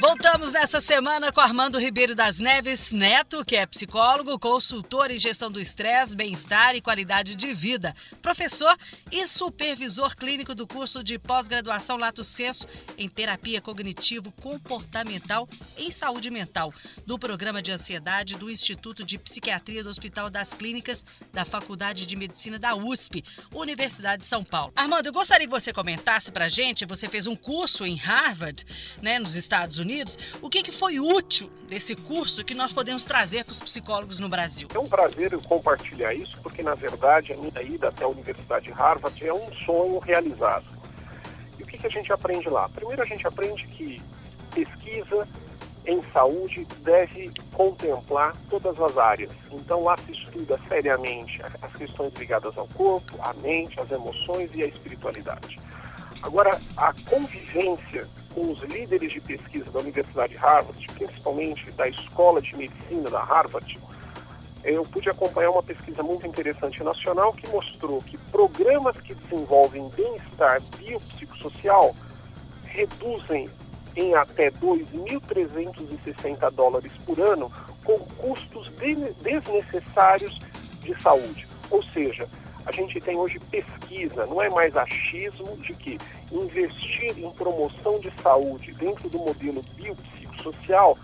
Voltamos nessa semana com Armando Ribeiro das Neves Neto, que é psicólogo, consultor em gestão do estresse, bem-estar e qualidade de vida, professor e supervisor clínico do curso de pós-graduação Lato Senso em terapia cognitivo-comportamental em saúde mental, do programa de ansiedade do Instituto de Psiquiatria do Hospital das Clínicas da Faculdade de Medicina da USP, Universidade de São Paulo. Armando, eu gostaria que você comentasse pra gente, você fez um curso em Harvard, né, nos Estados Unidos, Unidos. O que, que foi útil desse curso que nós podemos trazer para os psicólogos no Brasil? É um prazer compartilhar isso, porque na verdade a minha ida até a Universidade de Harvard é um sonho realizado. E o que, que a gente aprende lá? Primeiro a gente aprende que pesquisa em saúde deve contemplar todas as áreas. Então lá se estuda seriamente as questões ligadas ao corpo, à mente, às emoções e à espiritualidade. Agora, a convivência com os líderes de pesquisa da Universidade de Harvard, principalmente da Escola de Medicina da Harvard, eu pude acompanhar uma pesquisa muito interessante nacional que mostrou que programas que desenvolvem bem-estar biopsicossocial reduzem em até 2.360 dólares por ano com custos desnecessários de saúde. Ou seja, a gente tem hoje pesquisa, não é mais achismo de que investir em promoção de saúde dentro do modelo biopsicossocial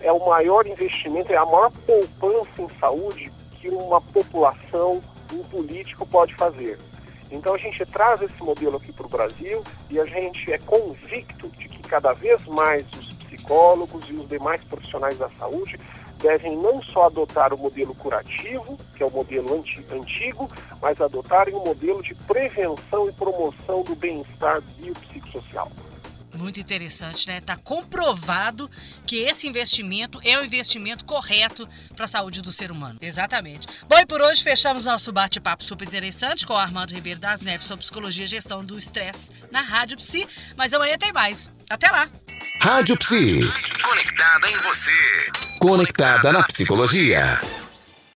é o maior investimento, é a maior poupança em saúde que uma população, um político pode fazer. Então a gente traz esse modelo aqui para o Brasil e a gente é convicto de que cada vez mais os psicólogos e os demais profissionais da saúde devem não só adotar o modelo curativo, que é o modelo antigo, mas adotarem o modelo de prevenção e promoção do bem-estar biopsicossocial. Muito interessante, né? Está comprovado que esse investimento é o investimento correto para a saúde do ser humano. Exatamente. Bom, e por hoje fechamos nosso bate-papo super interessante com o Armando Ribeiro das Neves sobre psicologia e gestão do estresse na Rádio Psi. Mas amanhã tem mais. Até lá! Rádio Psi. Conectada em você. Conectada na psicologia.